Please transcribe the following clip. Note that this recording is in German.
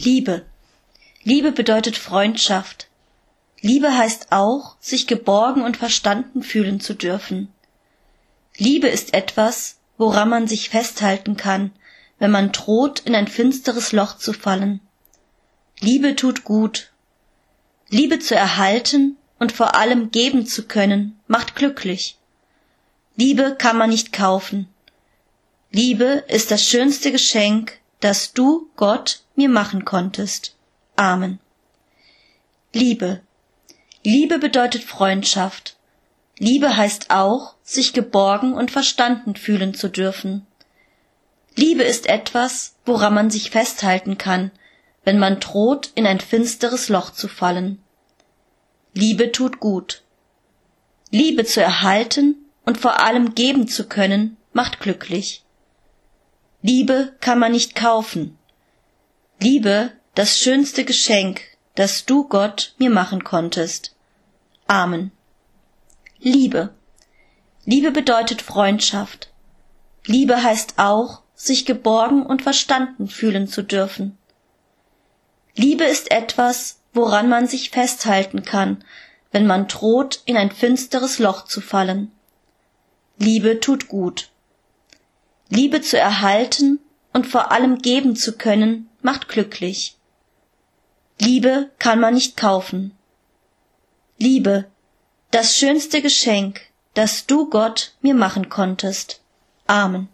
Liebe. Liebe bedeutet Freundschaft. Liebe heißt auch, sich geborgen und verstanden fühlen zu dürfen. Liebe ist etwas, woran man sich festhalten kann, wenn man droht, in ein finsteres Loch zu fallen. Liebe tut gut. Liebe zu erhalten und vor allem geben zu können, macht glücklich. Liebe kann man nicht kaufen. Liebe ist das schönste Geschenk, das du, Gott, mir machen konntest. Amen. Liebe. Liebe bedeutet Freundschaft. Liebe heißt auch, sich geborgen und verstanden fühlen zu dürfen. Liebe ist etwas, woran man sich festhalten kann, wenn man droht, in ein finsteres Loch zu fallen. Liebe tut gut. Liebe zu erhalten und vor allem geben zu können, macht glücklich. Liebe kann man nicht kaufen. Liebe, das schönste Geschenk, das du, Gott, mir machen konntest. Amen. Liebe. Liebe bedeutet Freundschaft. Liebe heißt auch, sich geborgen und verstanden fühlen zu dürfen. Liebe ist etwas, woran man sich festhalten kann, wenn man droht, in ein finsteres Loch zu fallen. Liebe tut gut. Liebe zu erhalten und vor allem geben zu können, macht glücklich. Liebe kann man nicht kaufen. Liebe, das schönste Geschenk, das du Gott mir machen konntest. Amen.